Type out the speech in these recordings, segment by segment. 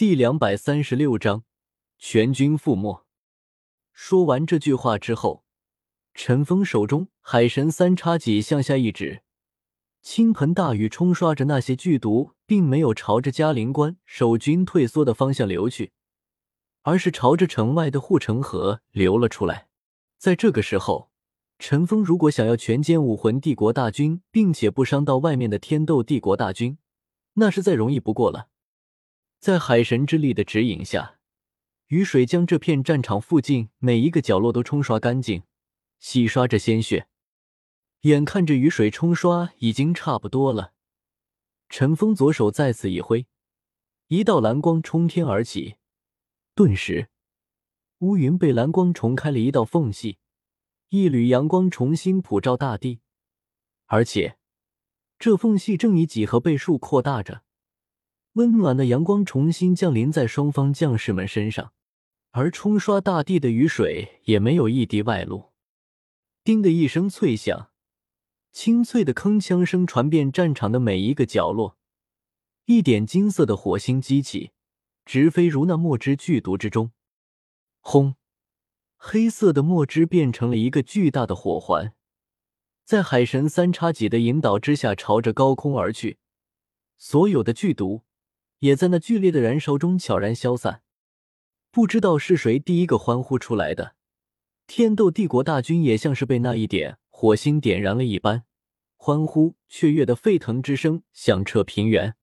第两百三十六章，全军覆没。说完这句话之后，陈峰手中海神三叉戟向下一指，倾盆大雨冲刷着那些剧毒，并没有朝着嘉陵关守军退缩的方向流去，而是朝着城外的护城河流了出来。在这个时候，陈峰如果想要全歼武魂帝国大军，并且不伤到外面的天斗帝国大军，那是再容易不过了。在海神之力的指引下，雨水将这片战场附近每一个角落都冲刷干净，洗刷着鲜血。眼看着雨水冲刷已经差不多了，陈峰左手再次一挥，一道蓝光冲天而起，顿时乌云被蓝光重开了一道缝隙，一缕阳光重新普照大地，而且这缝隙正以几何倍数扩大着。温暖的阳光重新降临在双方将士们身上，而冲刷大地的雨水也没有一滴外露。叮的一声脆响，清脆的铿锵声传遍战场的每一个角落。一点金色的火星激起，直飞如那墨汁剧毒之中。轰！黑色的墨汁变成了一个巨大的火环，在海神三叉戟的引导之下，朝着高空而去。所有的剧毒。也在那剧烈的燃烧中悄然消散。不知道是谁第一个欢呼出来的，天斗帝国大军也像是被那一点火星点燃了一般，欢呼雀跃的沸腾之声响彻平原。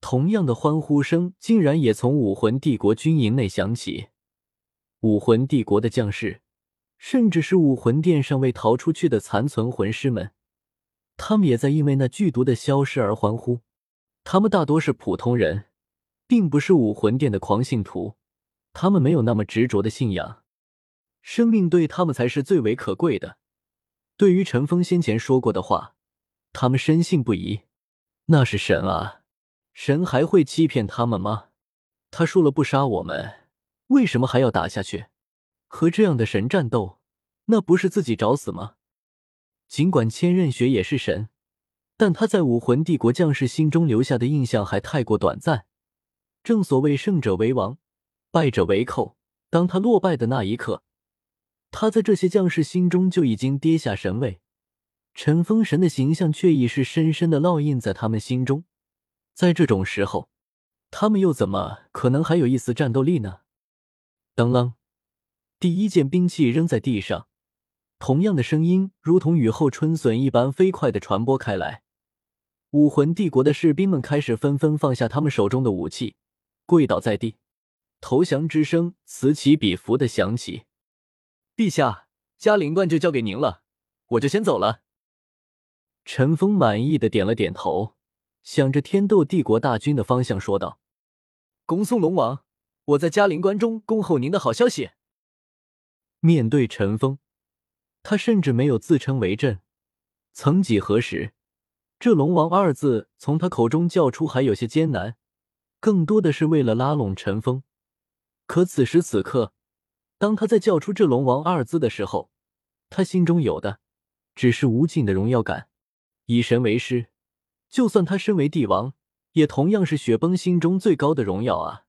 同样的欢呼声竟然也从武魂帝国军营内响起。武魂帝国的将士，甚至是武魂殿尚未逃出去的残存魂师们，他们也在因为那剧毒的消失而欢呼。他们大多是普通人，并不是武魂殿的狂信徒。他们没有那么执着的信仰，生命对他们才是最为可贵的。对于陈峰先前说过的话，他们深信不疑。那是神啊，神还会欺骗他们吗？他说了不杀我们，为什么还要打下去？和这样的神战斗，那不是自己找死吗？尽管千仞雪也是神。但他在武魂帝国将士心中留下的印象还太过短暂。正所谓胜者为王，败者为寇。当他落败的那一刻，他在这些将士心中就已经跌下神位。陈封神的形象却已是深深的烙印在他们心中。在这种时候，他们又怎么可能还有一丝战斗力呢？当啷，第一件兵器扔在地上，同样的声音如同雨后春笋一般飞快的传播开来。武魂帝国的士兵们开始纷纷放下他们手中的武器，跪倒在地，投降之声此起彼伏的响起。陛下，嘉陵关就交给您了，我就先走了。陈峰满意的点了点头，向着天斗帝国大军的方向说道：“恭送龙王，我在嘉陵关中恭候您的好消息。”面对陈峰，他甚至没有自称为朕。曾几何时。这“龙王”二字从他口中叫出还有些艰难，更多的是为了拉拢陈峰。可此时此刻，当他在叫出这“龙王”二字的时候，他心中有的只是无尽的荣耀感。以神为师，就算他身为帝王，也同样是雪崩心中最高的荣耀啊！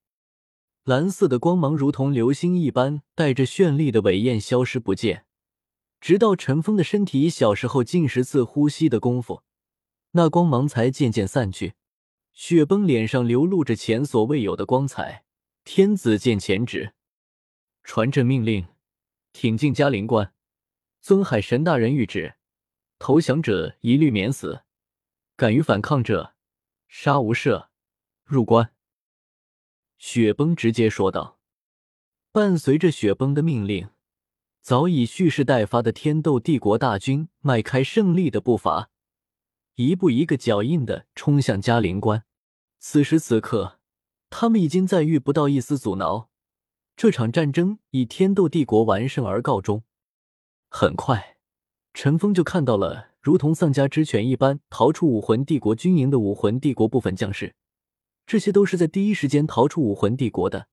蓝色的光芒如同流星一般，带着绚丽的伟焰消失不见，直到陈峰的身体小时候近十次呼吸的功夫。那光芒才渐渐散去，雪崩脸上流露着前所未有的光彩。天子见前旨，传朕命令，挺进嘉陵关。尊海神大人谕旨：投降者一律免死，敢于反抗者，杀无赦。入关。雪崩直接说道。伴随着雪崩的命令，早已蓄势待发的天斗帝国大军迈开胜利的步伐。一步一个脚印的冲向嘉陵关。此时此刻，他们已经再遇不到一丝阻挠。这场战争以天斗帝国完胜而告终。很快，陈峰就看到了如同丧家之犬一般逃出武魂帝国军营的武魂帝国部分将士。这些都是在第一时间逃出武魂帝国的。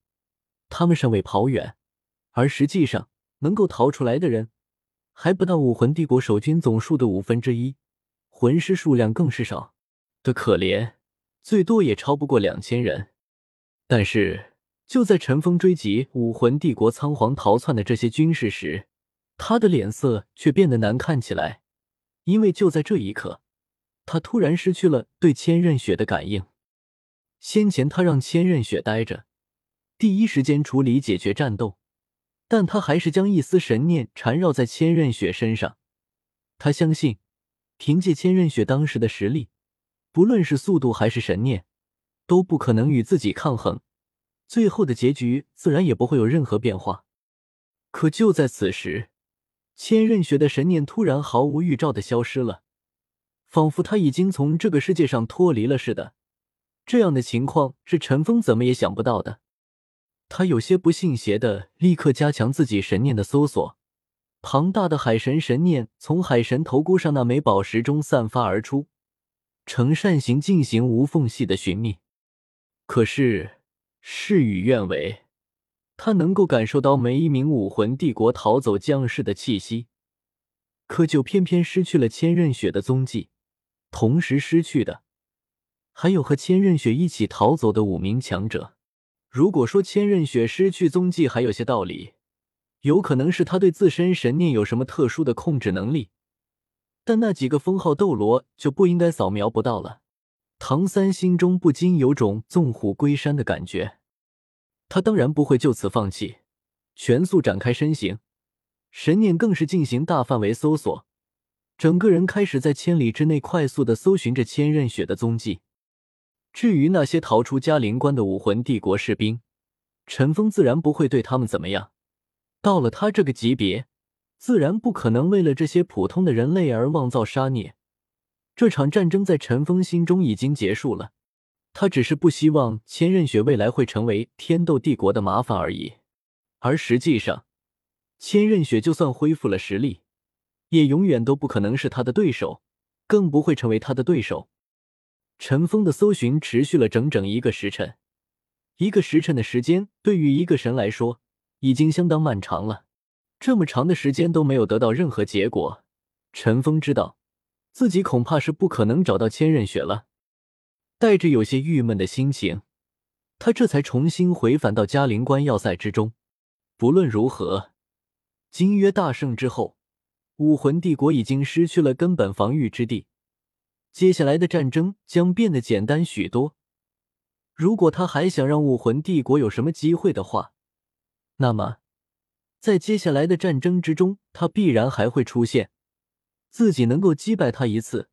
他们尚未跑远，而实际上能够逃出来的人还不到武魂帝国守军总数的五分之一。魂师数量更是少的可怜，最多也超不过两千人。但是就在陈峰追击武魂帝国仓皇逃窜的这些军士时，他的脸色却变得难看起来，因为就在这一刻，他突然失去了对千仞雪的感应。先前他让千仞雪待着，第一时间处理解决战斗，但他还是将一丝神念缠绕在千仞雪身上。他相信，凭借千仞雪当时的实力，不论是速度还是神念，都不可能与自己抗衡。最后的结局自然也不会有任何变化。可就在此时，千仞雪的神念突然毫无预兆的消失了，仿佛他已经从这个世界上脱离了似的。这样的情况是陈峰怎么也想不到的。他有些不信邪的，立刻加强自己神念的搜索。庞大的海神神念从海神头箍上那枚宝石中散发而出，呈扇形进行无缝隙的寻觅。可是事与愿违，他能够感受到每一名武魂帝国逃走将士的气息，可就偏偏失去了千仞雪的踪迹，同时失去的。还有和千仞雪一起逃走的五名强者。如果说千仞雪失去踪迹还有些道理，有可能是他对自身神念有什么特殊的控制能力，但那几个封号斗罗就不应该扫描不到了。唐三心中不禁有种纵虎归山的感觉。他当然不会就此放弃，全速展开身形，神念更是进行大范围搜索，整个人开始在千里之内快速的搜寻着千仞雪的踪迹。至于那些逃出嘉陵关的武魂帝国士兵，陈峰自然不会对他们怎么样。到了他这个级别，自然不可能为了这些普通的人类而妄造杀孽。这场战争在陈峰心中已经结束了，他只是不希望千仞雪未来会成为天斗帝国的麻烦而已。而实际上，千仞雪就算恢复了实力，也永远都不可能是他的对手，更不会成为他的对手。陈峰的搜寻持续了整整一个时辰，一个时辰的时间对于一个神来说已经相当漫长了。这么长的时间都没有得到任何结果，陈峰知道自己恐怕是不可能找到千仞雪了。带着有些郁闷的心情，他这才重新回返到嘉陵关要塞之中。不论如何，金约大胜之后，武魂帝国已经失去了根本防御之地。接下来的战争将变得简单许多。如果他还想让武魂帝国有什么机会的话，那么在接下来的战争之中，他必然还会出现。自己能够击败他一次，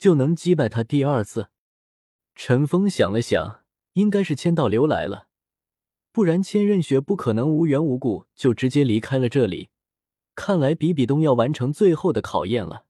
就能击败他第二次。陈峰想了想，应该是千道流来了，不然千仞雪不可能无缘无故就直接离开了这里。看来比比东要完成最后的考验了。